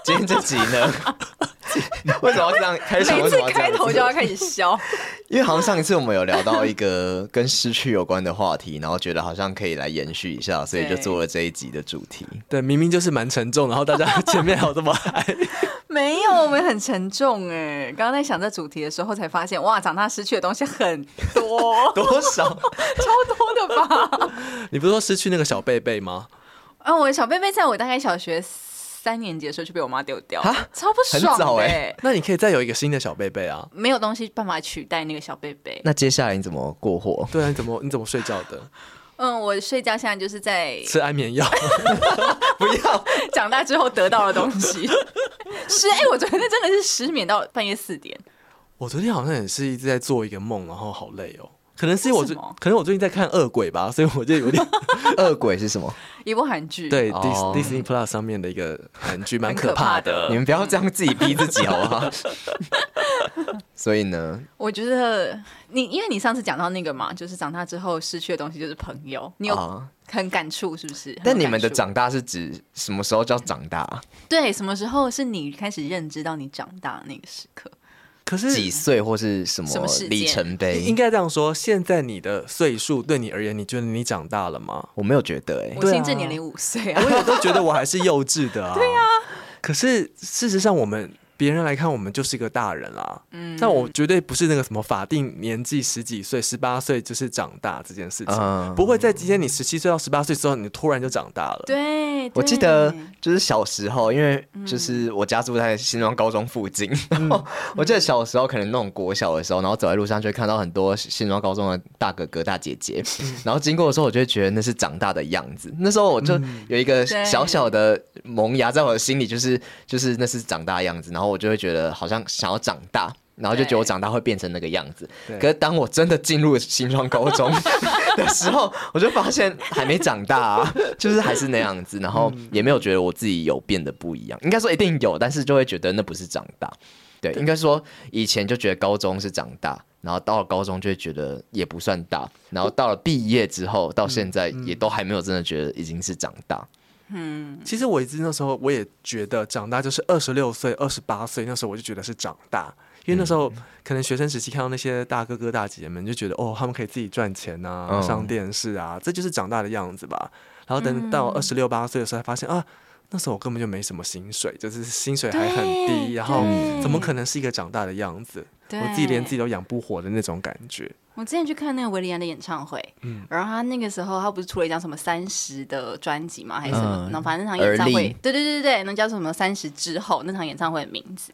今天这集呢，为什么要这样开始？每次开头就要开始笑，因为好像上一次我们有聊到一个跟失去有关的话题，然后觉得好像可以来延续一下，所以就做了这一集的主题。对，明明就是蛮沉重，然后大家前面还有这么嗨。没有，我们很沉重哎。刚刚在想这主题的时候，才发现哇，长大失去的东西很多，多少？超多的吧？你不是说失去那个小贝贝吗？啊，我的小贝贝在我大概小学三年级的时候就被我妈丢掉啊，超不爽哎、欸。那你可以再有一个新的小贝贝啊？没有东西办法取代那个小贝贝。那接下来你怎么过活？对啊，你怎么你怎么睡觉的？嗯，我睡觉现在就是在吃安眠药，不要长大之后得到的东西。是哎、欸，我昨天真的是失眠到半夜四点。我昨天好像也是一直在做一个梦，然后好累哦。可能是因为我最可能我最近在看恶鬼吧，所以我就有点。恶鬼是什么？一部韩剧，对，Dis Disney Plus 上面的一个韩剧，蛮可怕的。你们不要这样自己逼自己好不好？所以呢，我觉得你，因为你上次讲到那个嘛，就是长大之后失去的东西就是朋友，你有很感触是不是？但你们的长大是指什么时候叫长大？对，什么时候是你开始认知到你长大的那个时刻？可是几岁或是什么里程碑？应该这样说，现在你的岁数对你而言，你觉得你长大了吗？我没有觉得哎、欸，我心智年龄五岁啊，我也都觉得我还是幼稚的啊。对啊，可是事实上我们。别人来看我们就是一个大人啦，嗯，但我绝对不是那个什么法定年纪十几岁、十八岁就是长大这件事情，嗯、不会在今天你十七岁到十八岁之后，你突然就长大了。对，对，我记得就是小时候，因为就是我家住在新庄高中附近，嗯、然后我记得小时候可能那种国小的时候，然后走在路上就会看到很多新庄高中的大哥哥大姐姐，嗯、然后经过的时候，我就会觉得那是长大的样子。那时候我就有一个小小的萌芽在我的心里，就是就是那是长大的样子，然后。我就会觉得好像想要长大，然后就觉得我长大会变成那个样子。可是当我真的进入新庄高中 的时候，我就发现还没长大啊，就是还是那样子，然后也没有觉得我自己有变得不一样。应该说一定有，但是就会觉得那不是长大。对，应该说以前就觉得高中是长大，然后到了高中就会觉得也不算大，然后到了毕业之后到现在也都还没有真的觉得已经是长大。嗯，其实我一直那时候我也觉得长大就是二十六岁、二十八岁那时候我就觉得是长大，因为那时候可能学生时期看到那些大哥哥大姐姐们就觉得哦，他们可以自己赚钱啊，上电视啊，这就是长大的样子吧。然后等到二十六八岁的时候，才发现啊，那时候我根本就没什么薪水，就是薪水还很低，然后怎么可能是一个长大的样子？我自己连自己都养不活的那种感觉。我之前去看那个韦礼安的演唱会，嗯，然后他那个时候他不是出了一张什么三十的专辑吗？还是什么？然后反正那场演唱会，对对对对对，那叫什么三十之后那场演唱会的名字。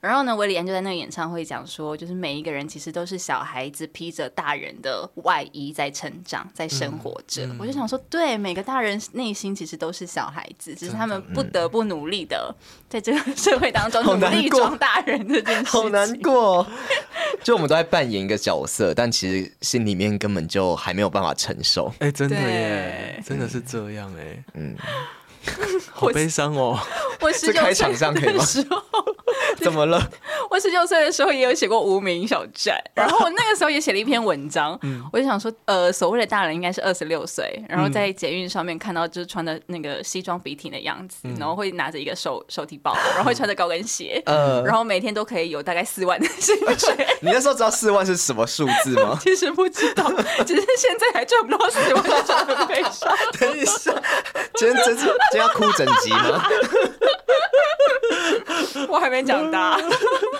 然后呢，韦礼安就在那个演唱会讲说，就是每一个人其实都是小孩子披着大人的外衣在成长，在生活着。嗯嗯、我就想说，对，每个大人内心其实都是小孩子，只是他们不得不努力的 在这个社会当中努力装大人这件事。好难过，就我们都在扮演一个角色，但其实心里面根本就还没有办法承受。哎，真的耶，真的是这样哎，嗯。好悲伤哦！我十九岁的时候，怎么了？我十九岁的时候也有写过无名小站，然后我那个时候也写了一篇文章。我就想说，呃，所谓的大人应该是二十六岁，然后在捷运上面看到就是穿的那个西装笔挺的样子，然后会拿着一个手手提包，然后会穿着高跟鞋，然后每天都可以有大概四万的薪水。你那时候知道四万是什么数字吗？其实不知道，只是现在还赚不到四万，就很悲伤。等一下，今天真是。这要哭整集吗？我还没长大。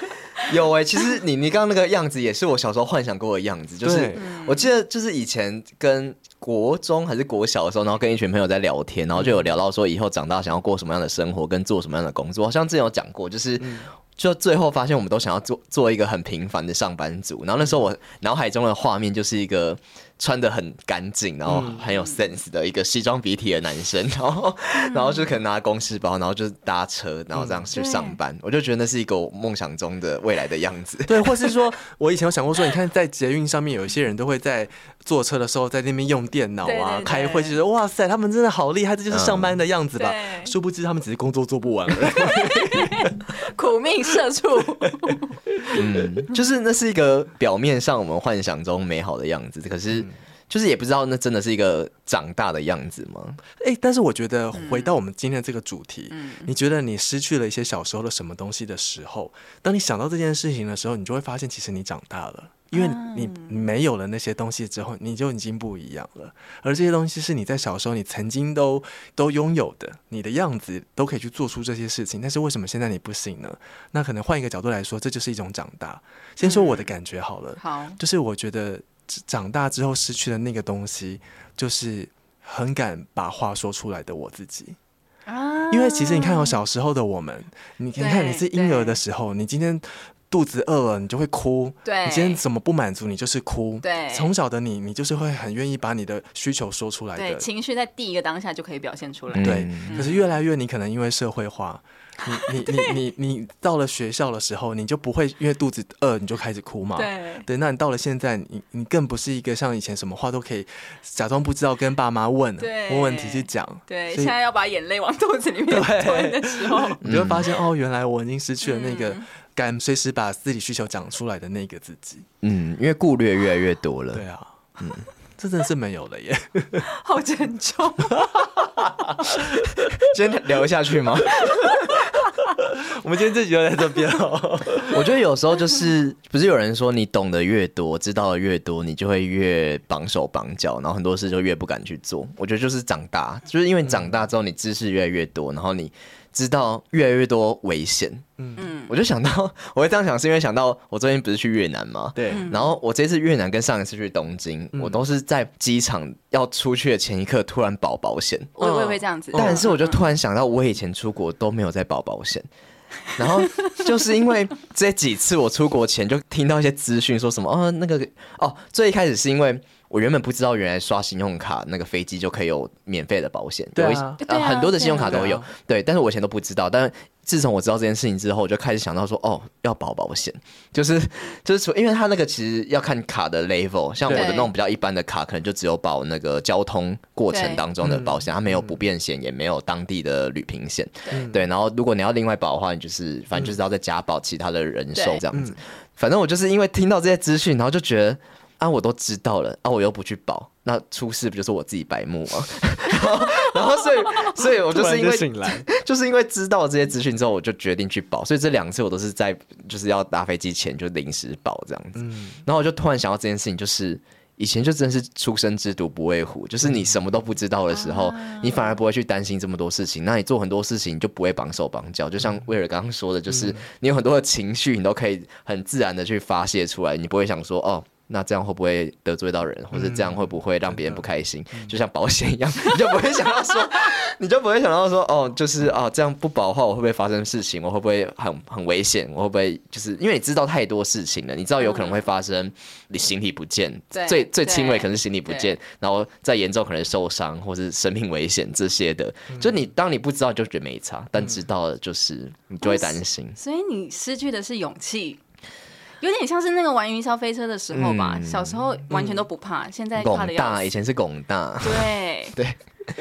有哎、欸，其实你你刚刚那个样子也是我小时候幻想过的样子，就是我记得就是以前跟国中还是国小的时候，然后跟一群朋友在聊天，然后就有聊到说以后长大想要过什么样的生活，跟做什么样的工作。好像之前有讲过，就是。就最后发现我们都想要做做一个很平凡的上班族。然后那时候我脑海中的画面就是一个。穿的很干净，然后很有 sense 的一个西装笔挺的男生，然后，然后就可能拿公事包，然后就搭车，然后这样去上班。我就觉得那是一个我梦想中的未来的样子。对，或是说我以前有想过说，你看在捷运上面有一些人都会在坐车的时候在那边用电脑啊，开会，就觉得哇塞，他们真的好厉害，这就是上班的样子吧？殊不知他们只是工作做不完而已，社畜。嗯，就是那是一个表面上我们幻想中美好的样子，可是。就是也不知道那真的是一个长大的样子吗？哎、欸，但是我觉得回到我们今天的这个主题，嗯，你觉得你失去了一些小时候的什么东西的时候，当你想到这件事情的时候，你就会发现其实你长大了，因为你没有了那些东西之后，你就已经不一样了。而这些东西是你在小时候你曾经都都拥有的，你的样子都可以去做出这些事情。但是为什么现在你不行呢？那可能换一个角度来说，这就是一种长大。先说我的感觉好了，好，就是我觉得。长大之后失去的那个东西，就是很敢把话说出来的我自己。啊，因为其实你看，我小时候的我们，你你看你是婴儿的时候，你今天肚子饿了，你就会哭。对，你今天怎么不满足，你就是哭。对，从小的你，你就是会很愿意把你的需求说出来的。对，情绪在第一个当下就可以表现出来。对，可是越来越，你可能因为社会化。你你你 你你到了学校的时候，你就不会因为肚子饿你就开始哭嘛？对对，那你到了现在，你你更不是一个像以前什么话都可以假装不知道跟爸妈问对问问题去讲。对，现在要把眼泪往肚子里面吞的时候，你就会发现哦，原来我已经失去了那个敢随时把自己需求讲出来的那个自己。嗯，因为顾虑越来越多了。对啊，嗯，这真的是没有了耶，好沉重。今天聊下去吗？我们今天这集就在这边哦。我觉得有时候就是，不是有人说你懂得越多，知道的越多，你就会越绑手绑脚，然后很多事就越不敢去做。我觉得就是长大，就是因为长大之后你知识越来越多，然后你。知道越来越多危险，嗯。嗯，我就想到，我会这样想，是因为想到我最近不是去越南吗？对，然后我这次越南跟上一次去东京，嗯、我都是在机场要出去的前一刻突然保保险，我也会这样子。但是我就突然想到，我以前出国都没有在保保险，然后就是因为这几次我出国前就听到一些资讯，说什么哦那个哦，最一开始是因为。我原本不知道，原来刷信用卡那个飞机就可以有免费的保险。对啊，呃，很多的信用卡都有。对，但是我以前都不知道。但是自从我知道这件事情之后，我就开始想到说，哦，要保保险，就是就是说，因为他那个其实要看卡的 level，像我的那种比较一般的卡，可能就只有保那个交通过程当中的保险，它没有不便险，也没有当地的旅平险。对，然后如果你要另外保的话，你就是反正就是要再加保其他的人寿这样子。反正我就是因为听到这些资讯，然后就觉得。啊，我都知道了，啊，我又不去保，那出事不就是我自己白目吗？然后，然后所以，所以我就是因为就，就是因为知道了这些资讯之后，我就决定去保。所以这两次我都是在就是要搭飞机前就临时保这样子。嗯，然后我就突然想到这件事情，就是以前就真的是初生之犊不畏虎，就是你什么都不知道的时候，嗯、你反而不会去担心这么多事情。那你做很多事情就不会绑手绑脚，就像威尔刚刚说的，就是你有很多的情绪，你都可以很自然的去发泄出来，你不会想说哦。那这样会不会得罪到人，或者这样会不会让别人不开心？嗯、就像保险一样，你就不会想到说，你就不会想到说，哦，就是啊，这样不保的话，我会不会发生事情？我会不会很很危险？我会不会就是因为你知道太多事情了，你知道有可能会发生，你形体不见，嗯、最最轻微可能是行李不见，然后再严重可能受伤或是生命危险这些的。就你当你不知道就觉得没差，但知道了就是你就会担心。所以你失去的是勇气。有点像是那个玩云霄飞车的时候吧，嗯、小时候完全都不怕，嗯、现在怕的要死。大以前是拱大，对 对。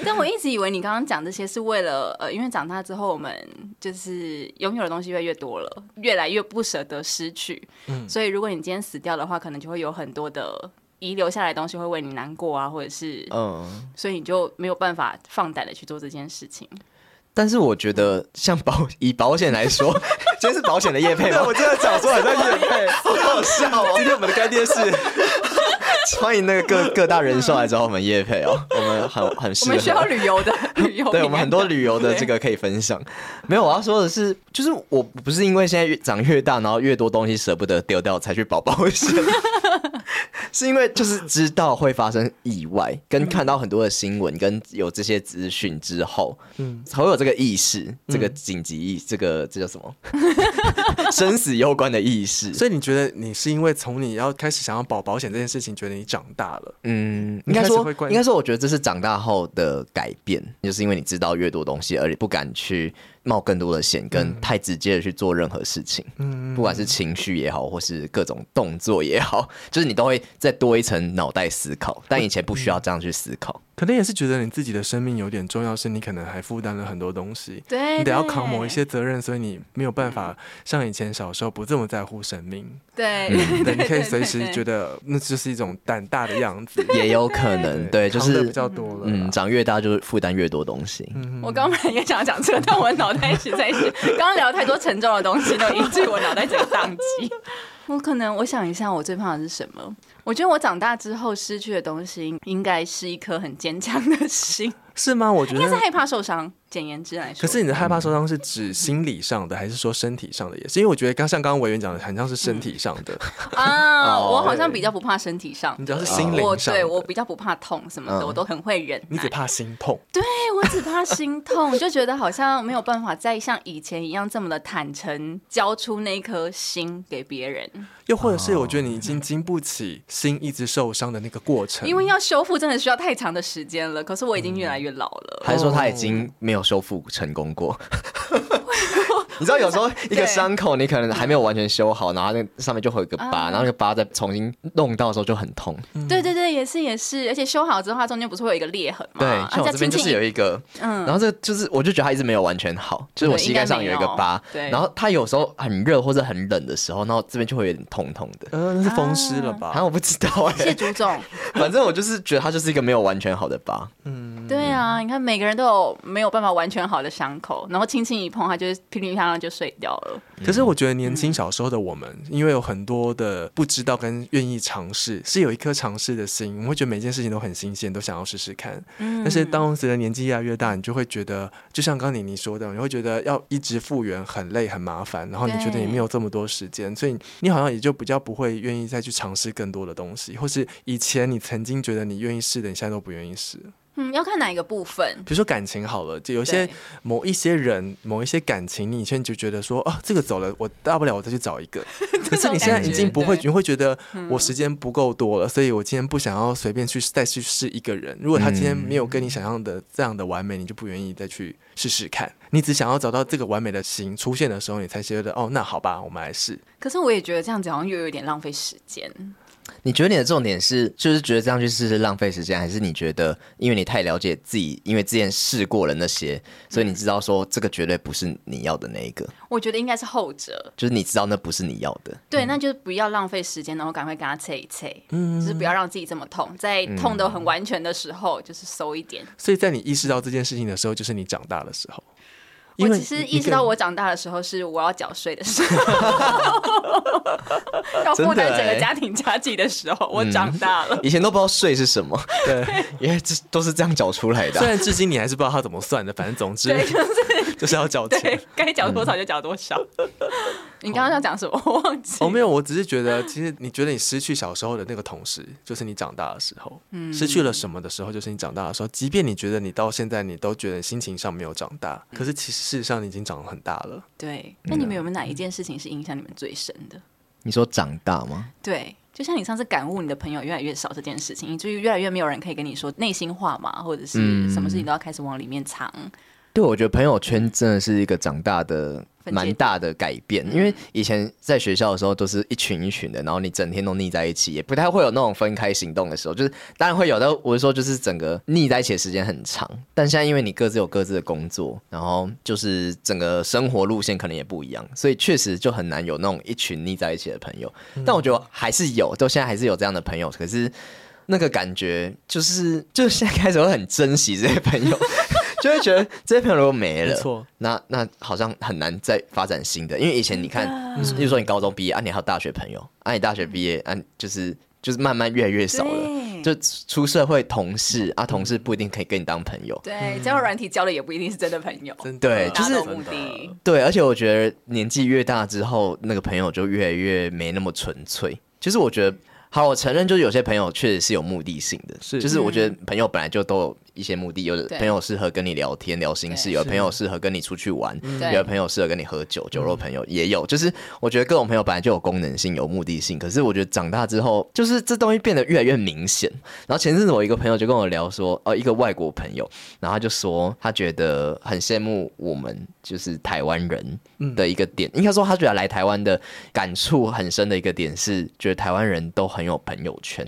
但我一直以为你刚刚讲这些是为了呃，因为长大之后我们就是拥有的东西越来越多了，越来越不舍得失去。嗯。所以如果你今天死掉的话，可能就会有很多的遗留下来的东西会为你难过啊，或者是嗯，所以你就没有办法放胆的去做这件事情。但是我觉得，像保以保险来说，今天是保险的叶配吗？我真的讲说好像叶配，好好笑哦。今天我们的干爹是欢迎那个各 各大人寿来找我们叶配哦，我们很很适合。我们需要旅游的旅游，对我们很多旅游的这个可以分享。没有，我要说的是，就是我不是因为现在越长越大，然后越多东西舍不得丢掉才去保保险。是因为就是知道会发生意外，跟看到很多的新闻，跟有这些资讯之后，嗯，才会有这个意识，这个紧急意，这个这叫什么？生死攸关的意识。所以你觉得你是因为从你要开始想要保保险这件事情，觉得你长大了？嗯，应该说，应该说，我觉得这是长大后的改变，就是因为你知道越多东西，而你不敢去。冒更多的险，跟太直接的去做任何事情，嗯，不管是情绪也好，或是各种动作也好，就是你都会再多一层脑袋思考，但以前不需要这样去思考。可能也是觉得你自己的生命有点重要，是你可能还负担了很多东西，对，你得要扛某一些责任，所以你没有办法像以前小时候不这么在乎生命。对，对，你可以随时觉得那就是一种胆大的样子，也有可能，对，就是比较多了，嗯，长越大就是负担越多东西。我刚刚也想要讲这个，但我脑袋一直在想，刚刚聊太多沉重的东西，都引致我脑袋整个宕机。我可能我想一下，我最怕的是什么？我觉得我长大之后失去的东西，应该是一颗很坚强的心。是吗？我觉得应该是害怕受伤。简言之来说，可是你的害怕受伤是指心理上的，还是说身体上的？也是因为我觉得刚像刚刚委员讲的，很像是身体上的啊。我好像比较不怕身体上，你只要是心灵上，对我比较不怕痛什么的，我都很会忍。你只怕心痛？对，我只怕心痛，就觉得好像没有办法再像以前一样这么的坦诚，交出那颗心给别人。又或者是我觉得你已经经不起心一直受伤的那个过程，因为要修复真的需要太长的时间了。可是我已经越来越老了，还是说他已经没有修复成功过？你知道有时候 一个伤口你可能还没有完全修好，然后那上面就会有一个疤，然后那个疤再重新弄到的时候就很痛。对对对，也是也是，而且修好之后它中间不是会有一个裂痕吗？对，像我这边就是有一个，嗯，然后这就是我就觉得它一直没有完全好，就是我膝盖上有一个疤，对，然后它有时候很热或者很冷的时候，然后这边就会有点痛痛的。嗯，那是风湿了吧？好像我不知道哎。谢朱总，反正我就是觉得它就是一个没有完全好的疤。嗯，对啊，你看每个人都有没有办法完全好的伤口，然后轻轻一碰，它就是噼里啪啦就睡掉了。可是我觉得年轻小时候的我们，因为有很多的不知道跟愿意尝试，是有一颗尝试的心。我们会觉得每件事情都很新鲜，都想要试试看。但是当随着年纪越来越大，你就会觉得，就像刚刚你你说的，你会觉得要一直复原很累很麻烦，然后你觉得也没有这么多时间，所以你好像也就比较不会愿意再去尝试更多的东西，或是以前你曾经觉得你愿意试的，你现在都不愿意试。嗯，要看哪一个部分。比如说感情好了，就有些某一些人、某一些感情，你以前就觉得说，哦，这个走了，我大不了我再去找一个。可是你现在已经不会，你会觉得我时间不够多了，所以我今天不想要随便去再去试一个人。如果他今天没有跟你想象的这样的完美，你就不愿意再去试试看。你只想要找到这个完美的型出现的时候，你才觉得哦，那好吧，我们来试。可是我也觉得这样子好像又有点浪费时间。你觉得你的重点是，就是觉得这样去试试浪费时间，还是你觉得因为你太了解自己，因为之前试过了那些，所以你知道说这个绝对不是你要的那一个？我觉得应该是后者，就是你知道那不是你要的。对，那就是不要浪费时间，然后赶快跟他切一切，嗯，就是不要让自己这么痛，在痛的很完全的时候，就是收一点。所以在你意识到这件事情的时候，就是你长大的时候。我只是意识到我长大的时候是我要缴税的时候，要负担整个家庭家计的时候，我长大了。以前都不知道税是什么，对，因为这都是这样缴出来的。虽然至今你还是不知道他怎么算的，反正总之 就是要缴钱，该缴多少就缴多少。你刚刚要讲什么？我忘记。哦，没有，我只是觉得，其实你觉得你失去小时候的那个同时，就是你长大的时候。嗯，失去了什么的时候，就是你长大的时候。即便你觉得你到现在，你都觉得心情上没有长大，可是其实事实上你已经长得很大了。对。那你们有没有哪一件事情是影响你们最深的？你说长大吗？对，就像你上次感悟你的朋友越来越少这件事情，以至于越来越没有人可以跟你说内心话嘛，或者是什么事情都要开始往里面藏。对，我觉得朋友圈真的是一个长大的蛮大的改变，因为以前在学校的时候都是一群一群的，然后你整天都腻在一起，也不太会有那种分开行动的时候。就是当然会有，但我是说就是整个腻在一起的时间很长。但现在因为你各自有各自的工作，然后就是整个生活路线可能也不一样，所以确实就很难有那种一群腻在一起的朋友。但我觉得还是有，就现在还是有这样的朋友，可是那个感觉就是，就是现在开始会很珍惜这些朋友。就会觉得这些朋友如果没了，没错，那那好像很难再发展新的。因为以前你看，比如说你高中毕业啊，你还有大学朋友啊，你大学毕业啊，就是就是慢慢越来越少了。就出社会同事啊，同事不一定可以跟你当朋友。对，交友软体交的也不一定是真的朋友。对，就是目的。对，而且我觉得年纪越大之后，那个朋友就越来越没那么纯粹。其实我觉得。好，我承认，就是有些朋友确实是有目的性的，是，就是我觉得朋友本来就都有一些目的，有的朋友适合跟你聊天聊心事，有的朋友适合跟你出去玩，有的朋友适合跟你喝酒，酒肉朋友也有，就是我觉得各种朋友本来就有功能性、有目的性，可是我觉得长大之后，就是这东西变得越来越明显。然后前阵子我一个朋友就跟我聊说，呃，一个外国朋友，然后他就说他觉得很羡慕我们，就是台湾人的一个点，应该说他觉得来台湾的感触很深的一个点是，觉得台湾人都很有朋友圈，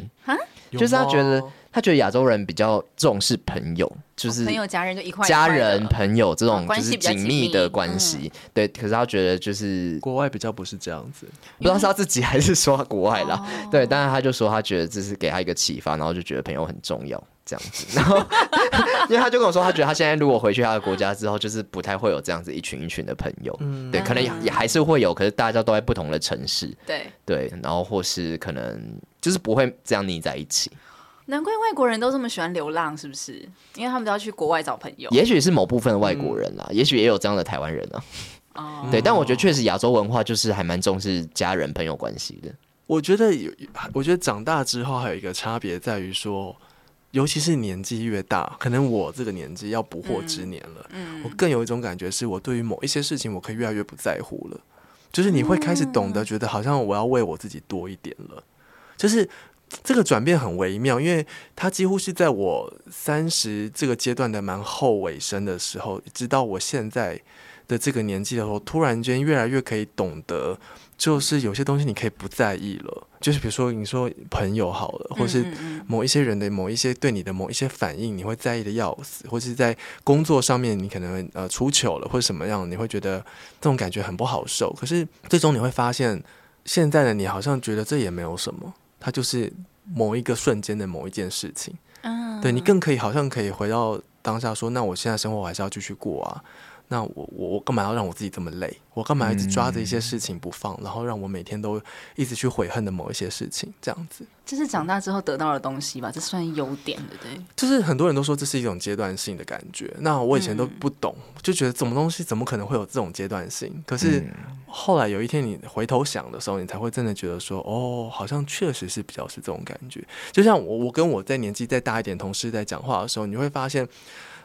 就是他觉得他觉得亚洲人比较重视朋友，就是朋友家人就一块家人朋友这种就是紧密。的关系，对。可是他觉得就是国外比较不是这样子，不知道是他自己还是说国外啦，对。但是他就说他觉得这是给他一个启发，然后就觉得朋友很重要这样子。然后因为他就跟我说，他觉得他现在如果回去他的国家之后，就是不太会有这样子一群一群的朋友，对，可能也也还是会有，可是大家都在不同的城市，对。对，然后或是可能。就是不会这样腻在一起，难怪外国人都这么喜欢流浪，是不是？因为他们都要去国外找朋友。也许是某部分的外国人啦，嗯、也许也有这样的台湾人啊。哦，对，但我觉得确实亚洲文化就是还蛮重视家人朋友关系的。我觉得有，我觉得长大之后还有一个差别在于说，尤其是年纪越大，可能我这个年纪要不惑之年了，嗯，我更有一种感觉是我对于某一些事情，我可以越来越不在乎了。就是你会开始懂得觉得，好像我要为我自己多一点了。就是这个转变很微妙，因为它几乎是在我三十这个阶段的蛮后尾声的时候，直到我现在的这个年纪的时候，突然间越来越可以懂得，就是有些东西你可以不在意了。就是比如说你说朋友好了，或是某一些人的某一些对你的某一些反应，你会在意的要死，或是在工作上面你可能呃出糗了或者什么样，你会觉得这种感觉很不好受。可是最终你会发现，现在的你好像觉得这也没有什么。它就是某一个瞬间的某一件事情，嗯，对，你更可以好像可以回到当下说，那我现在生活我还是要继续过啊。那我我我干嘛要让我自己这么累？我干嘛一直抓着一些事情不放，嗯、然后让我每天都一直去悔恨的某一些事情？这样子，这是长大之后得到的东西吧？这算优点，对不对？就是很多人都说这是一种阶段性的感觉。那我以前都不懂，嗯、就觉得什么东西怎么可能会有这种阶段性？可是后来有一天你回头想的时候，你才会真的觉得说，哦，好像确实是比较是这种感觉。就像我我跟我在年纪再大一点同事在讲话的时候，你会发现。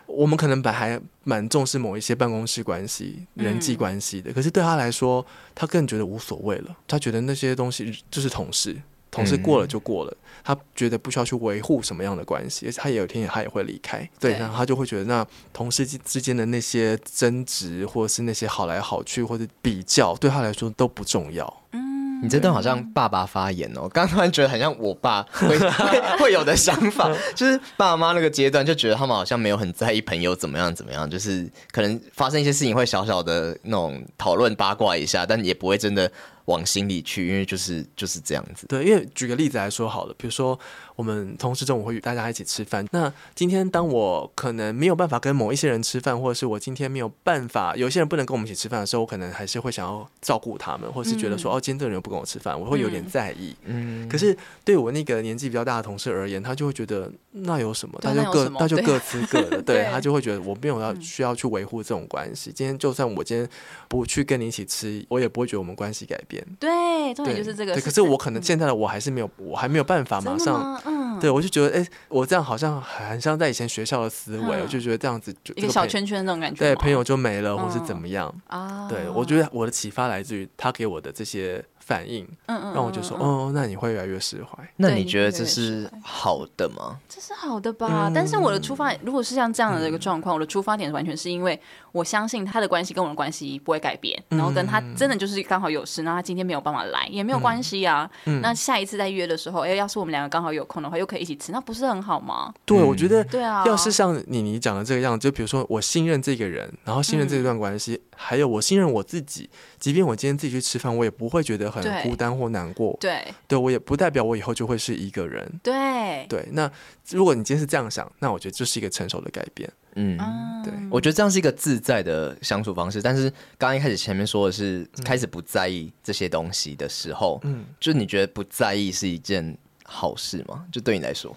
我们可能本还蛮重视某一些办公室关系、人际关系的，嗯、可是对他来说，他更觉得无所谓了。他觉得那些东西就是同事，同事过了就过了，嗯、他觉得不需要去维护什么样的关系，而且他也有一天他也会离开。对，对然后他就会觉得，那同事之间的那些争执，或者是那些好来好去，或者比较，对他来说都不重要。嗯你这段好像爸爸发言哦，刚突然觉得很像我爸会 会会有的想法，就是爸妈那个阶段就觉得他们好像没有很在意朋友怎么样怎么样，就是可能发生一些事情会小小的那种讨论八卦一下，但也不会真的。往心里去，因为就是就是这样子。对，因为举个例子来说好了，比如说我们同事中午会与大家一起吃饭。那今天当我可能没有办法跟某一些人吃饭，或者是我今天没有办法，有些人不能跟我们一起吃饭的时候，我可能还是会想要照顾他们，或是觉得说，嗯、哦，今天这个人不跟我吃饭，我会有点在意。嗯。可是对我那个年纪比较大的同事而言，他就会觉得那有什么？他就各他就各吃各的。对，他就会觉得我没有要需要去维护这种关系。今天就算我今天不去跟你一起吃，我也不会觉得我们关系改变。对，重点就是这个。对，可是我可能现在的我还是没有，我还没有办法马上。嗯。对，我就觉得，哎，我这样好像很像在以前学校的思维，我就觉得这样子就一个小圈圈那种感觉。对，朋友就没了，或是怎么样啊？对，我觉得我的启发来自于他给我的这些。反应，嗯嗯，让我就说，哦，那你会越来越释怀。那你觉得这是好的吗？这是好的吧。但是我的出发，如果是像这样的一个状况，我的出发点完全是因为我相信他的关系跟我的关系不会改变，然后跟他真的就是刚好有事，那他今天没有办法来也没有关系啊。那下一次再约的时候，哎，要是我们两个刚好有空的话，又可以一起吃，那不是很好吗？对，我觉得，对啊。要是像你你讲的这个样子，就比如说我信任这个人，然后信任这段关系，还有我信任我自己，即便我今天自己去吃饭，我也不会觉得很孤单或难过，对，对我也不代表我以后就会是一个人，对，对。那如果你今天是这样想，那我觉得这是一个成熟的改变，嗯，对，我觉得这样是一个自在的相处方式。但是刚刚一开始前面说的是开始不在意这些东西的时候，嗯，就是你觉得不在意是一件好事吗？就对你来说，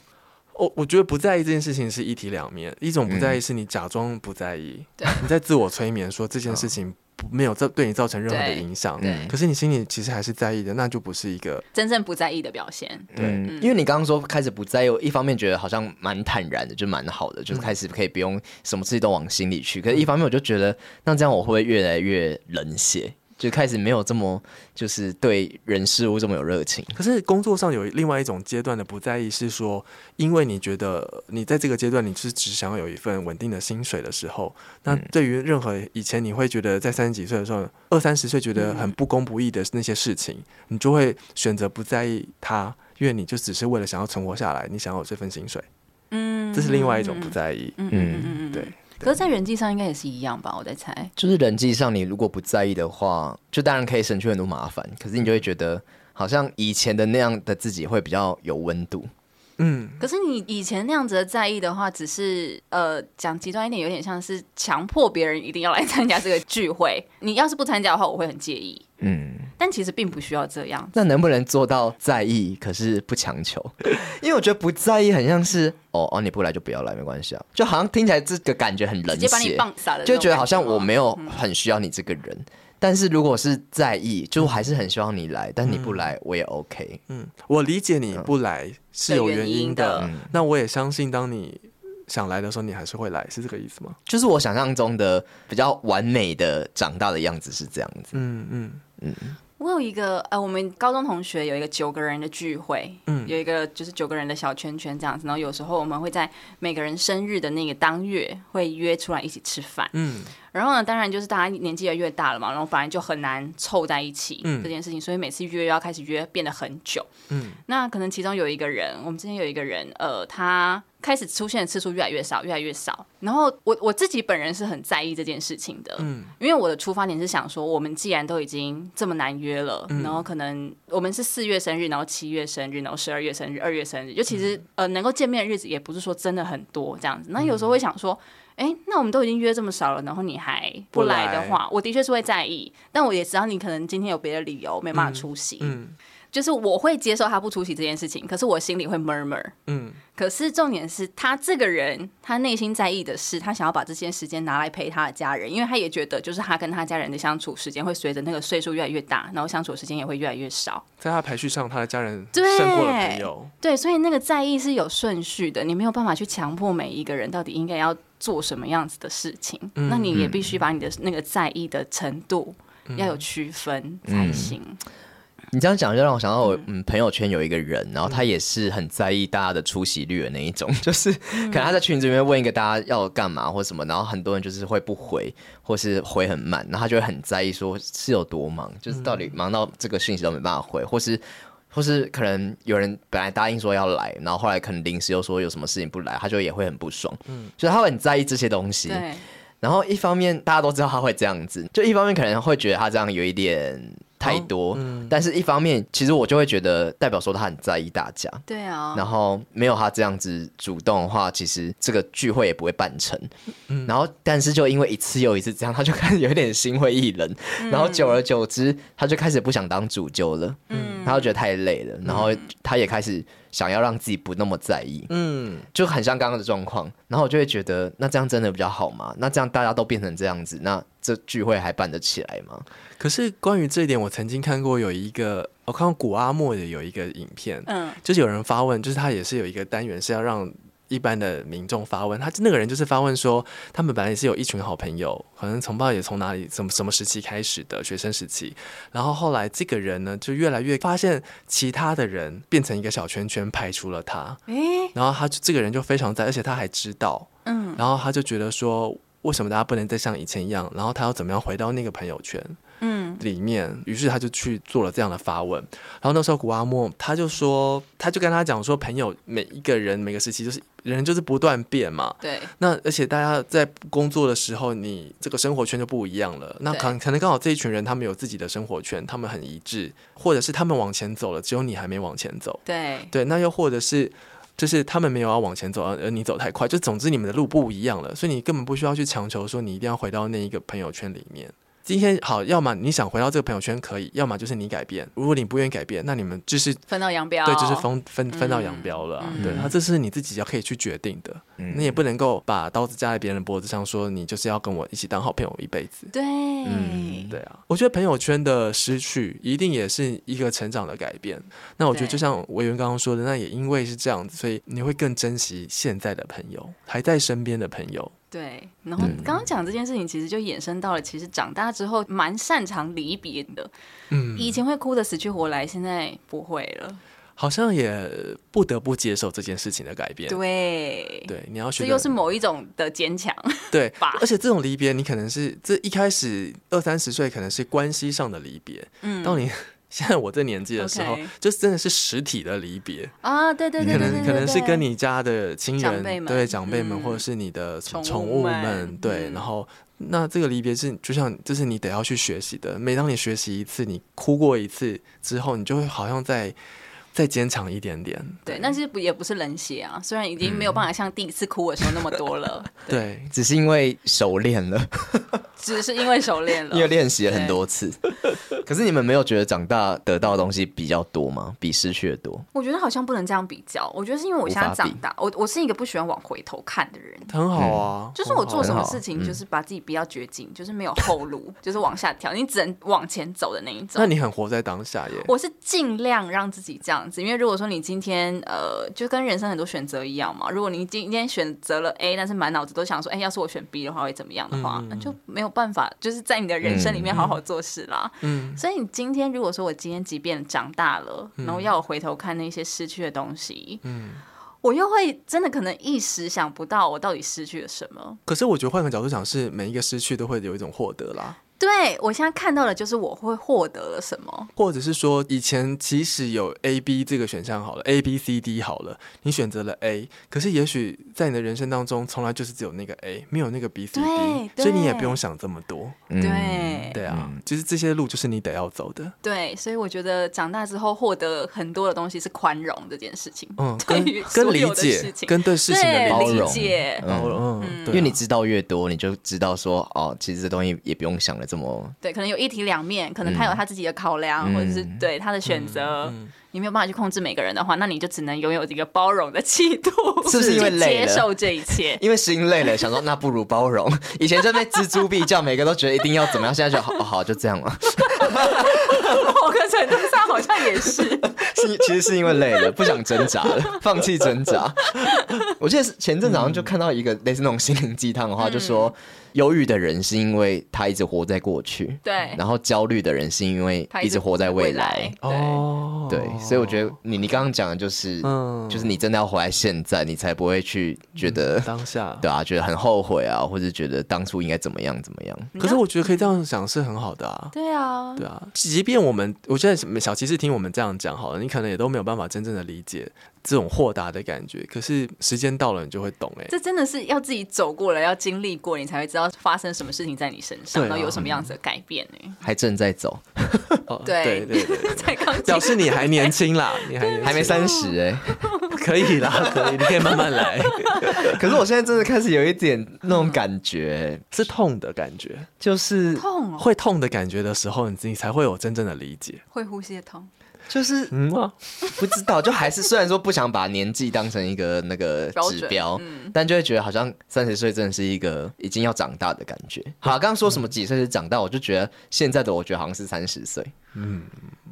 我我觉得不在意这件事情是一体两面，一种不在意是你假装不在意，对，你在自我催眠说这件事情。没有造对你造成任何的影响，可是你心里其实还是在意的，那就不是一个真正不在意的表现。对，嗯、因为你刚刚说开始不在意，一方面觉得好像蛮坦然的，就蛮好的，就是开始可以不用什么事情都往心里去。可是一方面我就觉得，那这样我会不会越来越冷血？就开始没有这么就是对人事物这么有热情。可是工作上有另外一种阶段的不在意，是说，因为你觉得你在这个阶段你是只想要有一份稳定的薪水的时候，那对于任何以前你会觉得在三十几岁的时候，二三十岁觉得很不公不义的那些事情，你就会选择不在意它，因为你就只是为了想要存活下来，你想要有这份薪水。嗯，这是另外一种不在意。嗯嗯嗯，对。可是，在人际上应该也是一样吧？我在猜，就是人际上，你如果不在意的话，就当然可以省去很多麻烦。可是，你就会觉得，好像以前的那样的自己会比较有温度。嗯，可是你以前那样子的在意的话，只是呃，讲极端一点，有点像是强迫别人一定要来参加这个聚会。你要是不参加的话，我会很介意。嗯，但其实并不需要这样。那能不能做到在意，可是不强求？因为我觉得不在意很像是哦哦，你不来就不要来，没关系啊，就好像听起来这个感觉很冷血，直接把你棒傻了，就觉得好像我没有很需要你这个人。嗯但是如果是在意，就还是很希望你来，嗯、但你不来我也 OK。嗯，我理解你不来是有原因的。嗯、那我也相信，当你想来的时候，你还是会来，是这个意思吗？就是我想象中的比较完美的长大的样子是这样子。嗯嗯嗯。我有一个呃，我们高中同学有一个九个人的聚会，嗯，有一个就是九个人的小圈圈这样子。然后有时候我们会在每个人生日的那个当月会约出来一起吃饭，嗯。然后呢，当然就是大家年纪也越大了嘛，然后反而就很难凑在一起这件事情，嗯、所以每次约要开始约变得很久。嗯，那可能其中有一个人，我们之前有一个人，呃，他开始出现的次数越来越少，越来越少。然后我我自己本人是很在意这件事情的，嗯，因为我的出发点是想说，我们既然都已经这么难约了，嗯、然后可能我们是四月生日，然后七月生日，然后十二月生日，二月生日，就其实、嗯、呃能够见面的日子也不是说真的很多这样子。那有时候会想说。哎，那我们都已经约这么少了，然后你还不来的话，我的确是会在意。但我也知道你可能今天有别的理由没办法出席。嗯，嗯就是我会接受他不出席这件事情，可是我心里会 murmur。嗯，可是重点是他这个人，他内心在意的是，他想要把这些时间拿来陪他的家人，因为他也觉得，就是他跟他家人的相处时间会随着那个岁数越来越大，然后相处的时间也会越来越少。在他排序上，他的家人胜过了朋友。对，所以那个在意是有顺序的，你没有办法去强迫每一个人到底应该要。做什么样子的事情，嗯、那你也必须把你的那个在意的程度要有区分才行。你这样讲就让我想到我嗯朋友圈有一个人，然后他也是很在意大家的出席率的那一种，就是可能他在群组里面问一个大家要干嘛或什么，然后很多人就是会不回或是回很慢，然后他就会很在意说是有多忙，就是到底忙到这个讯息都没办法回，或是。或是可能有人本来答应说要来，然后后来可能临时又说有什么事情不来，他就也会很不爽。嗯，就是他会很在意这些东西。然后一方面大家都知道他会这样子，就一方面可能会觉得他这样有一点。太多，嗯、但是一方面，其实我就会觉得代表说他很在意大家，对啊，然后没有他这样子主动的话，其实这个聚会也不会办成。嗯、然后，但是就因为一次又一次这样，他就开始有点心灰意冷，嗯、然后久而久之，他就开始不想当主教了，嗯，他就觉得太累了，然后他也开始。想要让自己不那么在意，嗯，就很像刚刚的状况，然后我就会觉得，那这样真的比较好吗？那这样大家都变成这样子，那这聚会还办得起来吗？可是关于这一点，我曾经看过有一个，我看过古阿莫的有一个影片，嗯，就是有人发问，就是他也是有一个单元是要让。一般的民众发问，他那个人就是发问说，他们本来也是有一群好朋友，可能从不知道也从哪里、什么什么时期开始的学生时期，然后后来这个人呢，就越来越发现其他的人变成一个小圈圈排除了他，诶，然后他就这个人就非常在，而且他还知道，嗯，然后他就觉得说，为什么大家不能再像以前一样？然后他要怎么样回到那个朋友圈？嗯，里面，于是他就去做了这样的发问。然后那时候古阿莫他就说，他就跟他讲说，朋友每一个人每个时期就是人就是不断变嘛。对。那而且大家在工作的时候，你这个生活圈就不一样了。那可可能刚好这一群人他们有自己的生活圈，他们很一致，或者是他们往前走了，只有你还没往前走。对。对，那又或者是就是他们没有要往前走，而你走太快，就总之你们的路不一样了，所以你根本不需要去强求说你一定要回到那一个朋友圈里面。今天好，要么你想回到这个朋友圈可以，要么就是你改变。如果你不愿意改变，那你们就是分道扬镳。对，就是分分分道扬镳了。嗯、对，那这是你自己要可以去决定的。嗯、你也不能够把刀子架在别人的脖子上，说你就是要跟我一起当好朋友一辈子。对，嗯，对啊。我觉得朋友圈的失去，一定也是一个成长的改变。那我觉得就像委员刚刚说的，那也因为是这样子，所以你会更珍惜现在的朋友，还在身边的朋友。对，然后刚刚讲这件事情，其实就衍生到了，其实长大之后蛮擅长离别的。嗯，以前会哭得死去活来，现在不会了。好像也不得不接受这件事情的改变。对，对，你要学，这又是某一种的坚强。对，而且这种离别，你可能是这一开始二三十岁可能是关系上的离别。嗯，当你。现在我这年纪的时候.就真的是实体的离别啊！对对对，可能可能是跟你家的亲人、对长辈们，嗯、或者是你的宠物们，们对。然后，那这个离别是就像，这是你得要去学习的。每当你学习一次，你哭过一次之后，你就会好像在。再坚强一点点，对，对，但是不也不是冷血啊，虽然已经没有办法像第一次哭的时候那么多了，对，对只是因为熟练了，只是因为熟练了，因为练习了很多次。可是你们没有觉得长大得到的东西比较多吗？比失去的多？我觉得好像不能这样比较。我觉得是因为我现在长大，我我是一个不喜欢往回头看的人，很好啊，嗯、就是我做什么事情就是把自己逼到绝境，嗯、就是没有后路，就是往下跳，你只能往前走的那一种。那你很活在当下耶？我是尽量让自己这样。因为如果说你今天呃，就跟人生很多选择一样嘛，如果你今天选择了 A，但是满脑子都想说，哎，要是我选 B 的话会怎么样的话，那、嗯、就没有办法，就是在你的人生里面好好做事啦。嗯，所以你今天如果说我今天即便长大了，然后要我回头看那些失去的东西，嗯，我又会真的可能一时想不到我到底失去了什么。可是我觉得换个角度讲，是每一个失去都会有一种获得啦。对，我现在看到的就是我会获得了什么，或者是说以前即使有 A、B 这个选项好了，A、B、C、D 好了，你选择了 A，可是也许在你的人生当中，从来就是只有那个 A，没有那个 B、C、D，所以你也不用想这么多。对对啊，其实这些路就是你得要走的。对，所以我觉得长大之后获得很多的东西是宽容这件事情，嗯，跟跟理解，跟对事情的包容，嗯，嗯因为你知道越多，你就知道说哦，其实这东西也不用想的这么？对，可能有一体两面，可能他有他自己的考量，嗯、或者是对他的选择。嗯嗯、你没有办法去控制每个人的话，那你就只能拥有一个包容的气度，是不是因为累？接受这一切，因为心累了，想说那不如包容。以前就被蜘蛛必较，每个都觉得一定要怎么样，现在就好，哦好就这样了。某个程度上好像也是，是其实是因为累了，不想挣扎了，放弃挣扎。我记得前阵子好像就看到一个类似那种心灵鸡汤的话，嗯、就说。忧郁的人是因为他一直活在过去，对；然后焦虑的人是因为一直活在未来，哦，对。所以我觉得你你刚刚讲的就是，嗯，就是你真的要活在现在，你才不会去觉得当下，对啊，觉得很后悔啊，或者觉得当初应该怎么样怎么样。可是我觉得可以这样想是很好的啊，对啊，对啊。即便我们，我觉得小骑士听我们这样讲好了，你可能也都没有办法真正的理解。这种豁达的感觉，可是时间到了，你就会懂哎。这真的是要自己走过了，要经历过，你才会知道发生什么事情在你身上，然后有什么样子的改变呢？还正在走，对对对，才刚表示你还年轻啦，你还还没三十哎，可以啦，可以，你可以慢慢来。可是我现在真的开始有一点那种感觉，是痛的感觉，就是痛，会痛的感觉的时候，你自己才会有真正的理解，会呼吸的痛。就是嗯，不知道，就还是虽然说不想把年纪当成一个那个指标，嗯、但就会觉得好像三十岁真的是一个已经要长大的感觉。好，刚刚说什么几岁是长大，我就觉得现在的我觉得好像是三十岁。嗯，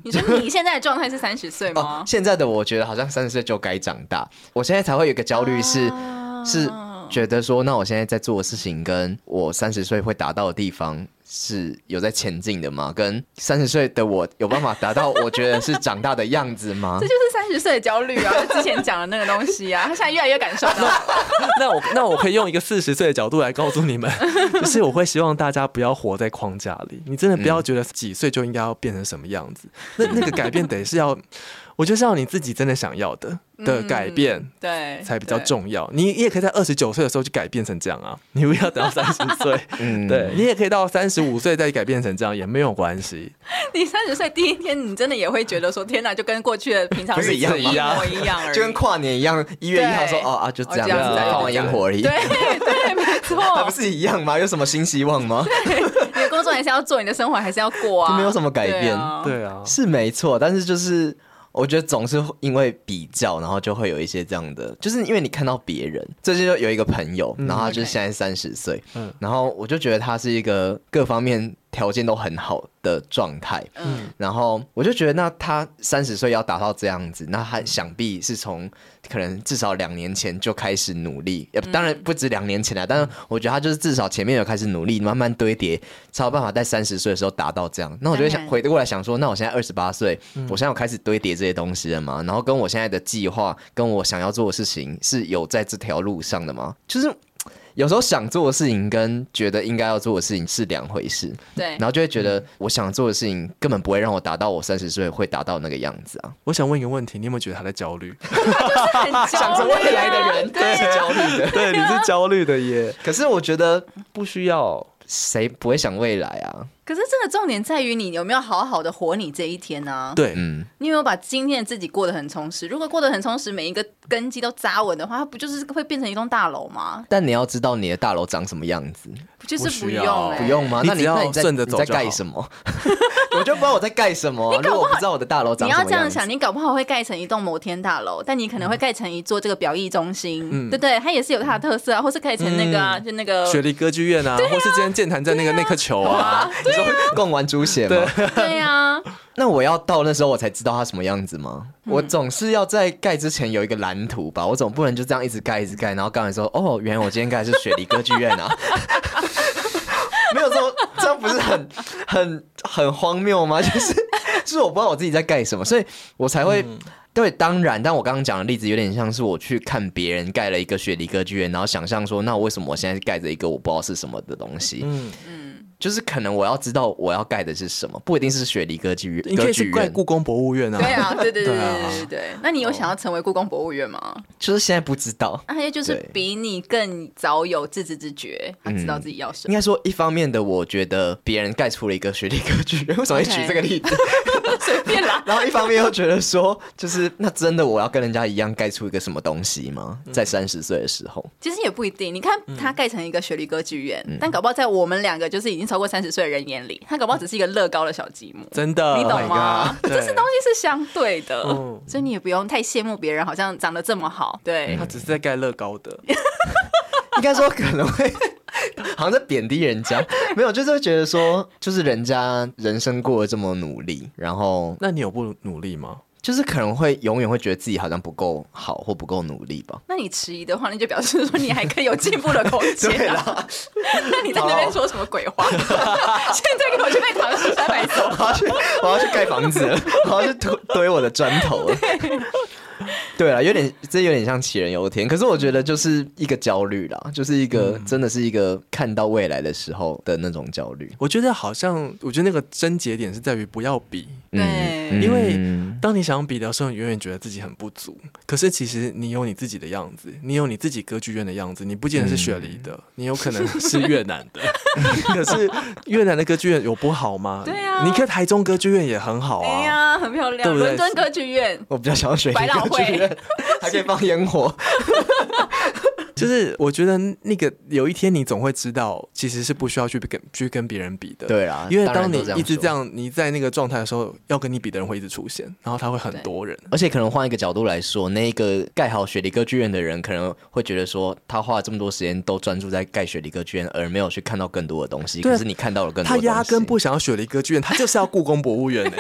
你说你现在的状态是三十岁吗、哦？现在的我觉得好像三十岁就该长大，我现在才会有一个焦虑是、啊、是觉得说，那我现在在做的事情跟我三十岁会达到的地方。是有在前进的吗？跟三十岁的我有办法达到我觉得是长大的样子吗？这就是三十岁的焦虑啊！就 之前讲的那个东西啊，他现在越来越感受到那。那我那我可以用一个四十岁的角度来告诉你们，就是我会希望大家不要活在框架里，你真的不要觉得几岁就应该要变成什么样子。那那个改变得是要。我就是要你自己真的想要的的改变，嗯、对，才比较重要。你也可以在二十九岁的时候就改变成这样啊，你不要等到三十岁。嗯，对，你也可以到三十五岁再改变成这样也没有关系。你三十岁第一天，你真的也会觉得说：“天哪，就跟过去的平常日子一样一样一样就跟跨年一样，一月一号说哦啊，就这样子放完烟火而已。”对对，没错，还不是一样吗？有什么新希望吗？你的。工作还是要做，你的生活还是要过啊，没有什么改变。对啊，是没错，但是就是。我觉得总是因为比较，然后就会有一些这样的，就是因为你看到别人，最近就有一个朋友，然后他就是现在三十岁，嗯，然后我就觉得他是一个各方面。条件都很好的状态，嗯，然后我就觉得，那他三十岁要达到这样子，那他想必是从可能至少两年前就开始努力，也当然不止两年前了，但是我觉得他就是至少前面有开始努力，慢慢堆叠，才有办法在三十岁的时候达到这样。那我就想回过来想说，那我现在二十八岁，我现在有开始堆叠这些东西了吗？然后跟我现在的计划，跟我想要做的事情是有在这条路上的吗？就是。有时候想做的事情跟觉得应该要做的事情是两回事，对，然后就会觉得我想做的事情根本不会让我达到我三十岁会达到那个样子啊。我想问一个问题，你有没有觉得他在焦虑？想着未来的人，对，是焦虑的，对，你是焦虑的耶。可是我觉得不需要，谁不会想未来啊？可是这个重点在于你有没有好好的活你这一天呢、啊？对，嗯，你有没有把今天的自己过得很充实？如果过得很充实，每一个根基都扎稳的话，它不就是会变成一栋大楼吗？但你要知道你的大楼长什么样子，不就是不用、欸、不用吗？那你要顺着走在盖什么？我就不知道我在盖什么、啊。如果我不知道我的大楼长什么样子，你要这样想，你搞不好会盖成一栋摩天大楼，但你可能会盖成一座这个表意中心，嗯、对不对？它也是有它的特色啊，或是盖成那个、啊嗯、就那个雪梨歌剧院啊，啊或是今天健谈在那个那颗球啊，啊你说逛完猪血吗？对呀，那我要到那时候我才知道它什么样子吗？我总是要在盖之前有一个蓝图吧，我总不能就这样一直盖一直盖，然后刚才说哦，原来我今天盖的是雪梨歌剧院啊，没有说这样不是很很很荒谬吗？就是就是我不知道我自己在盖什么，所以我才会对。当然，但我刚刚讲的例子有点像是我去看别人盖了一个雪梨歌剧院，然后想象说，那为什么我现在盖着一个我不知道是什么的东西？嗯嗯。就是可能我要知道我要盖的是什么，不一定是雪梨歌剧院，你可以去盖故宫博物院啊。对啊，对对对对对对。那你有想要成为故宫博物院吗？就是现在不知道。那些就是比你更早有自知之觉，他知道自己要什么。应该说，一方面的，我觉得别人盖出了一个雪梨歌剧院，为什么会举这个例子？随便啦。然后一方面又觉得说，就是那真的我要跟人家一样盖出一个什么东西吗？在三十岁的时候，其实也不一定。你看他盖成一个雪梨歌剧院，但搞不好在我们两个就是已经超过三十岁的人眼里，他搞不好只是一个乐高的小积木，真的，你懂吗？Oh、这些东西是相对的，嗯、所以你也不用太羡慕别人，好像长得这么好。对，他只是在盖乐高的，应该说可能会 好像在贬低人家，没有，就是会觉得说，就是人家人生过得这么努力，然后那你有不努力吗？就是可能会永远会觉得自己好像不够好或不够努力吧。那你迟疑的话，那就表示说你还可以有进步的空间。对啦，那你在那边说什么鬼话？现在给我去被唐诗三百首，我要去，我要去盖房子了，我要去堆堆我的砖头了。对啊，有点这有点像杞人忧天，可是我觉得就是一个焦虑啦，就是一个、嗯、真的是一个看到未来的时候的那种焦虑。我觉得好像，我觉得那个症结点是在于不要比，对，因为当你想比的时候，你永远觉得自己很不足。可是其实你有你自己的样子，你有你自己歌剧院的样子，你不见得是雪梨的，嗯、你有可能是越南的。可是越南的歌剧院有不好吗？对啊，你看台中歌剧院也很好啊，对呀，很漂亮。对不对？伦敦歌剧院，我比较想要雪梨歌剧院，还可以放烟火。就是我觉得那个有一天你总会知道，其实是不需要去跟去跟别人比的。对啊，因为当你一直这样，你在那个状态的时候，要跟你比的人会一直出现，然后他会很多人。而且可能换一个角度来说，那个盖好雪梨歌剧院的人，可能会觉得说，他花了这么多时间都专注在盖雪梨歌剧院，而没有去看到更多的东西。可是你看到了更多。他压根不想要雪梨歌剧院，他就是要故宫博物院呢。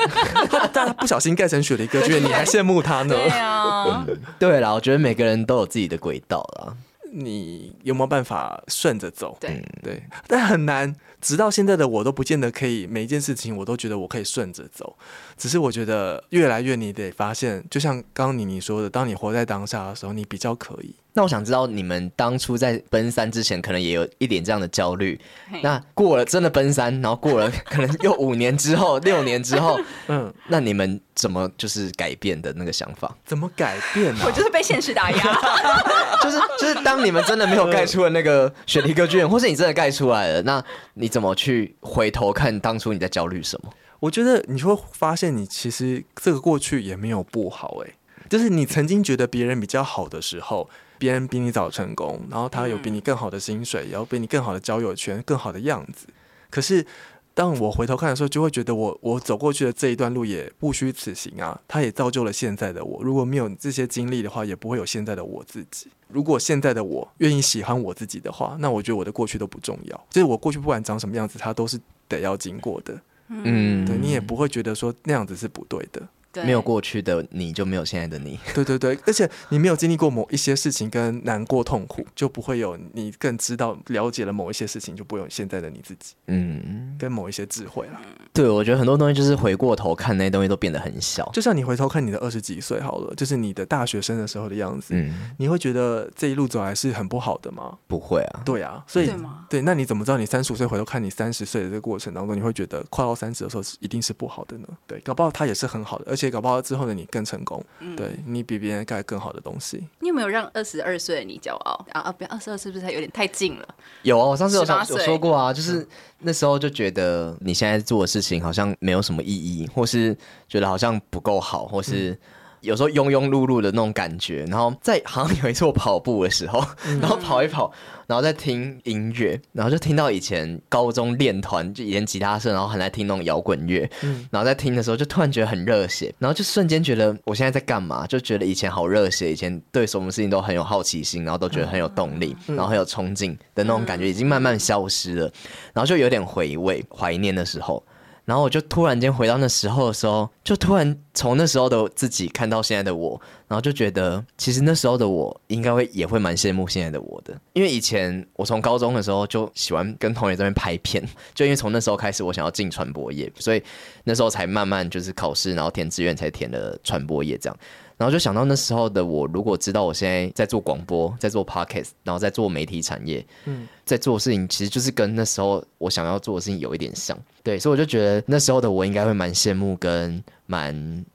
但他不小心盖成雪梨歌剧院，你还羡慕他呢？对啊，对啦，我觉得每个人都有自己的轨道啦。你有没有办法顺着走？对对，但很难。直到现在的我都不见得可以每一件事情，我都觉得我可以顺着走。只是我觉得越来越，你得发现，就像刚刚妮妮说的，当你活在当下的时候，你比较可以。那我想知道，你们当初在奔三之前，可能也有一点这样的焦虑。那过了真的奔三，然后过了 可能又五年之后、六年之后，嗯，那你们怎么就是改变的那个想法？怎么改变呢？我就是被现实打压。就是就是，当你们真的没有盖出了那个雪梨歌剧院，或是你真的盖出来了，那你怎么去回头看当初你在焦虑什么？我觉得你会发现，你其实这个过去也没有不好哎，就是你曾经觉得别人比较好的时候。别人比你早成功，然后他有比你更好的薪水，也有比你更好的交友圈、更好的样子。可是当我回头看的时候，就会觉得我我走过去的这一段路也不虚此行啊，他也造就了现在的我。如果没有这些经历的话，也不会有现在的我自己。如果现在的我愿意喜欢我自己的话，那我觉得我的过去都不重要。就是我过去不管长什么样子，它都是得要经过的。嗯，对，你也不会觉得说那样子是不对的。没有过去的你就没有现在的你。对对对，而且你没有经历过某一些事情跟难过痛苦，就不会有你更知道了解了某一些事情，就不会有现在的你自己。嗯，跟某一些智慧了。对，我觉得很多东西就是回过头看那些东西都变得很小。就像你回头看你的二十几岁好了，就是你的大学生的时候的样子，嗯，你会觉得这一路走来是很不好的吗？不会啊。对啊，所以对，那你怎么知道你三十五岁回头看你三十岁的这个过程当中，你会觉得快到三十的时候一定是不好的呢？对，搞不好他也是很好的，而且搞不好之后的你。更成功，嗯、对你比别人盖更好的东西。你有没有让二十二岁的你骄傲啊？啊，不要二十二是不是还有点太近了？有啊，我上次有有说过啊，就是那时候就觉得你现在做的事情好像没有什么意义，或是觉得好像不够好，或是。嗯有时候庸庸碌碌的那种感觉，然后在好像有一次我跑步的时候，然后跑一跑，然后在听音乐，然后就听到以前高中练团就以前吉他社，然后很爱听那种摇滚乐，然后在听的时候就突然觉得很热血，然后就瞬间觉得我现在在干嘛？就觉得以前好热血，以前对什么事情都很有好奇心，然后都觉得很有动力，然后很有冲劲的那种感觉已经慢慢消失了，然后就有点回味怀念的时候。然后我就突然间回到那时候的时候，就突然从那时候的自己看到现在的我，然后就觉得其实那时候的我应该会也会蛮羡慕现在的我的，因为以前我从高中的时候就喜欢跟同学这边拍片，就因为从那时候开始我想要进传播业，所以那时候才慢慢就是考试，然后填志愿才填了传播业这样。然后就想到那时候的我，如果知道我现在在做广播，在做 podcast，然后在做媒体产业，嗯，在做事情，其实就是跟那时候我想要做的事情有一点像，对，所以我就觉得那时候的我应该会蛮羡慕跟蛮。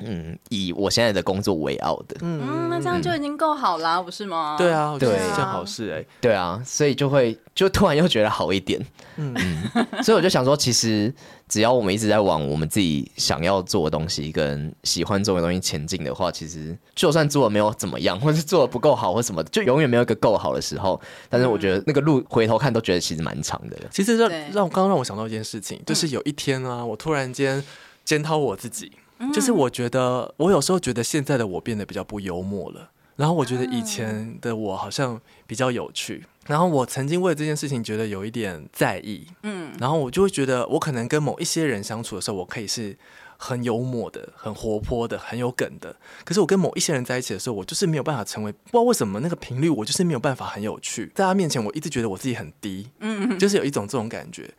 嗯，以我现在的工作为傲的，嗯，那这样就已经够好啦，不是吗？对啊，对，是件好事哎，对啊，所以就会就突然又觉得好一点，嗯，所以我就想说，其实只要我们一直在往我们自己想要做的东西跟喜欢做的东西前进的话，其实就算做的没有怎么样，或是做的不够好或什么，就永远没有一个够好的时候。但是我觉得那个路回头看都觉得其实蛮长的。其实让让刚刚让我想到一件事情，就是有一天啊，我突然间检讨我自己。就是我觉得，我有时候觉得现在的我变得比较不幽默了，然后我觉得以前的我好像比较有趣，然后我曾经为这件事情觉得有一点在意，嗯，然后我就会觉得，我可能跟某一些人相处的时候，我可以是很幽默的、很活泼的、很有梗的，可是我跟某一些人在一起的时候，我就是没有办法成为，不知道为什么那个频率，我就是没有办法很有趣，在他面前，我一直觉得我自己很低，嗯，就是有一种这种感觉。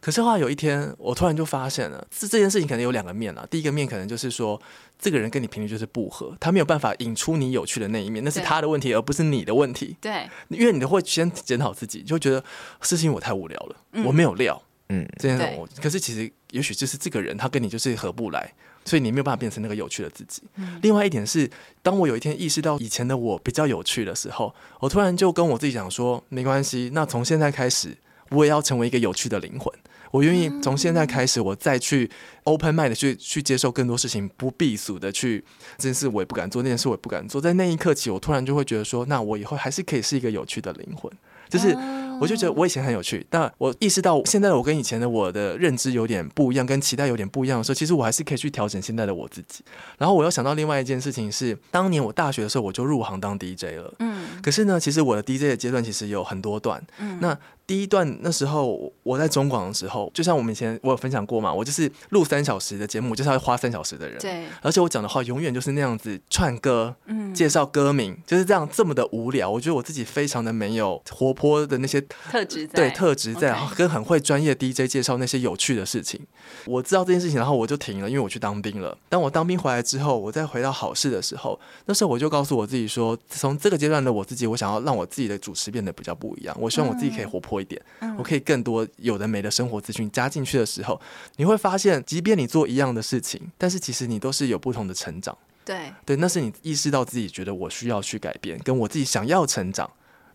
可是后来有一天，我突然就发现了，这这件事情可能有两个面啊。第一个面可能就是说，这个人跟你频率就是不合，他没有办法引出你有趣的那一面，那是他的问题，而不是你的问题。对，因为你都会先检讨自己，就觉得事情我太无聊了，嗯、我没有料。嗯，这样我。可是其实也许就是这个人，他跟你就是合不来，所以你没有办法变成那个有趣的自己。嗯、另外一点是，当我有一天意识到以前的我比较有趣的时候，我突然就跟我自己讲说，没关系，那从现在开始，我也要成为一个有趣的灵魂。我愿意从现在开始，我再去 open mind 的去去接受更多事情，不避俗的去这件事我也不敢做，那件事我也不敢做。在那一刻起，我突然就会觉得说，那我以后还是可以是一个有趣的灵魂，就是。我就觉得我以前很有趣，但我意识到现在的我跟以前的我的认知有点不一样，跟期待有点不一样的时候，其实我还是可以去调整现在的我自己。然后我又想到另外一件事情是，当年我大学的时候我就入行当 DJ 了，嗯，可是呢，其实我的 DJ 的阶段其实有很多段，嗯，那第一段那时候我在中广的时候，就像我们以前我有分享过嘛，我就是录三小时的节目，就是要花三小时的人，对，而且我讲的话永远就是那样子串歌，嗯，介绍歌名就是这样这么的无聊，我觉得我自己非常的没有活泼的那些。特质在对，特质在.跟很会专业 DJ 介绍那些有趣的事情。我知道这件事情，然后我就停了，因为我去当兵了。当我当兵回来之后，我再回到好事的时候，那时候我就告诉我自己说，从这个阶段的我自己，我想要让我自己的主持变得比较不一样。我希望我自己可以活泼一点，嗯、我可以更多有的没的生活资讯加进去的时候，你会发现，即便你做一样的事情，但是其实你都是有不同的成长。对，对，那是你意识到自己觉得我需要去改变，跟我自己想要成长。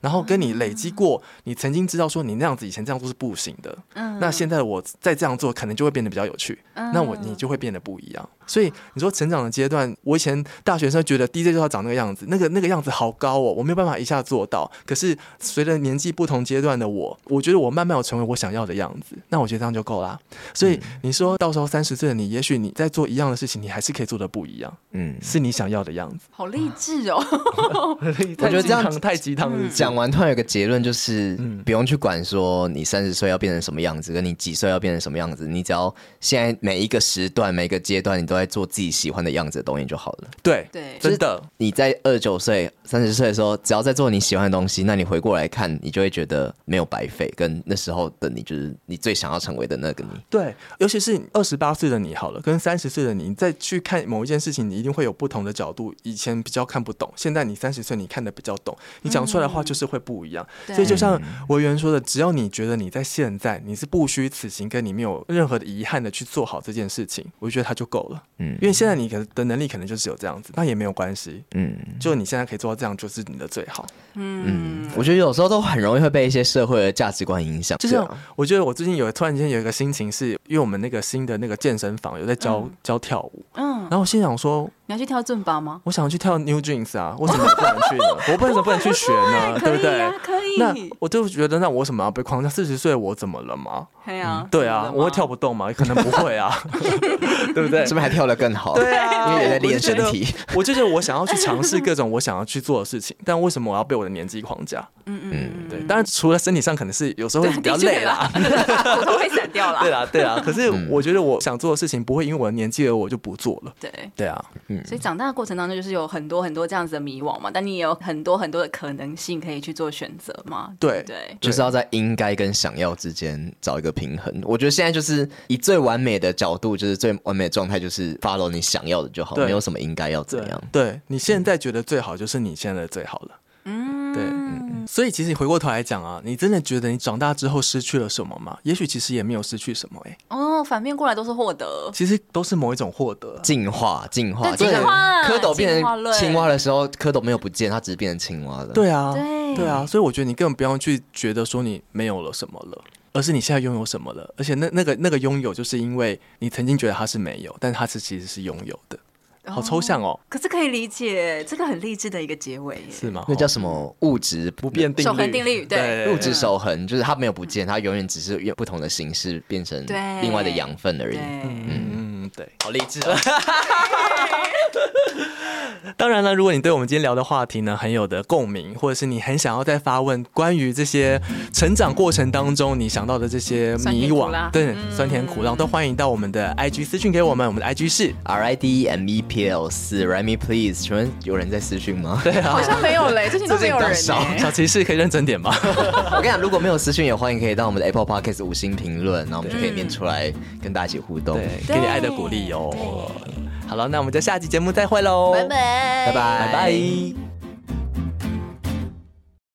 然后跟你累积过，你曾经知道说你那样子以前这样做是不行的，嗯，那现在我再这样做，可能就会变得比较有趣，嗯，那我你就会变得不一样。所以你说成长的阶段，我以前大学生觉得 DJ 就要长那个样子，那个那个样子好高哦，我没有办法一下做到。可是随着年纪不同阶段的我，我觉得我慢慢有成为我想要的样子，那我觉得这样就够啦。所以你说到时候三十岁的你，也许你在做一样的事情，你还是可以做的不一样，嗯，是你想要的样子。好励志哦！我觉得这样太鸡汤。讲完突然有个结论，就是不用去管说你三十岁要变成什么样子，跟你几岁要变成什么样子，你只要现在每一个时段、每个阶段，你都在做自己喜欢的样子的东西就好了。对对，真的。你在二十九岁、三十岁的时候，只要在做你喜欢的东西，那你回过来看，你就会觉得没有白费。跟那时候的你，就是你最想要成为的那个你。对，尤其是二十八岁的你，好了，跟三十岁的你，你再去看某一件事情，你一定会有不同的角度。以前比较看不懂，现在你三十岁，你看的比较懂，你讲出来的话就是会不一样。嗯、所以就像维园说的，只要你觉得你在现在你是不虚此行，跟你没有任何的遗憾的去做好这件事情，我觉得它就够了。嗯，因为现在你可的能力可能就只有这样子，那也没有关系。嗯，就你现在可以做到这样，就是你的最好。嗯，我觉得有时候都很容易会被一些社会的价值观影响。就像我觉得我最近有突然间有一个心情是，因为我们那个新的那个健身房有在教、嗯、教跳舞，嗯，然后我心想说。你要去跳正八吗？我想去跳 New Jeans 啊，我怎么不能去呢？我为什么不能去学呢？对不对？可以。那我就觉得，那我为什么要被框架？四十岁我怎么了吗？对啊，对啊，我会跳不动吗？可能不会啊，对不对？是不是还跳得更好？对啊，因为也在练身体。我就觉得我想要去尝试各种我想要去做的事情，但为什么我要被我的年纪框架？嗯嗯，对。当然，除了身体上可能是有时候会比较累啦，骨头会散掉啦。对啊，对啊。可是我觉得我想做的事情不会因为我的年纪而我就不做了。对，对啊。嗯。所以长大的过程当中就是有很多很多这样子的迷惘嘛，但你也有很多很多的可能性可以去做选择嘛。对对，就是要在应该跟想要之间找一个平衡。我觉得。现在就是以最完美的角度，就是最完美的状态，就是 follow 你想要的就好，没有什么应该要怎样。对，你现在觉得最好，就是你现在的最好了。嗯，对。所以其实你回过头来讲啊，你真的觉得你长大之后失去了什么吗？也许其实也没有失去什么哎。哦，反面过来都是获得，其实都是某一种获得，进化，进化。进化。蝌蚪变成青蛙的时候，蝌蚪没有不见，它只是变成青蛙了。对啊，对啊。所以我觉得你根本不用去觉得说你没有了什么了。而是你现在拥有什么了？而且那那个那个拥有，就是因为你曾经觉得它是没有，但它是其实是拥有的。好抽象哦，可是可以理解，这个很励志的一个结尾，是吗？那叫什么物质不变定律？守恒定律，对，物质守恒就是它没有不见，它永远只是用不同的形式变成另外的养分而已。嗯，对，好励志啊！当然了，如果你对我们今天聊的话题呢很有的共鸣，或者是你很想要再发问关于这些成长过程当中你想到的这些迷惘，对，酸甜苦辣，都欢迎到我们的 IG 私讯给我们，我们的 IG 是 R I D M E P L 四 me please，请问有人在私讯吗？对啊，好像没有嘞，最近都没有人。小骑士可以认真点吗？我跟你讲，如果没有私讯，也欢迎可以到我们的 Apple Podcast 五星评论，然后我们就可以念出来跟大家一起互动，给你爱的鼓励哦。好了，那我们就下期节目再会喽，拜拜，拜拜，拜拜。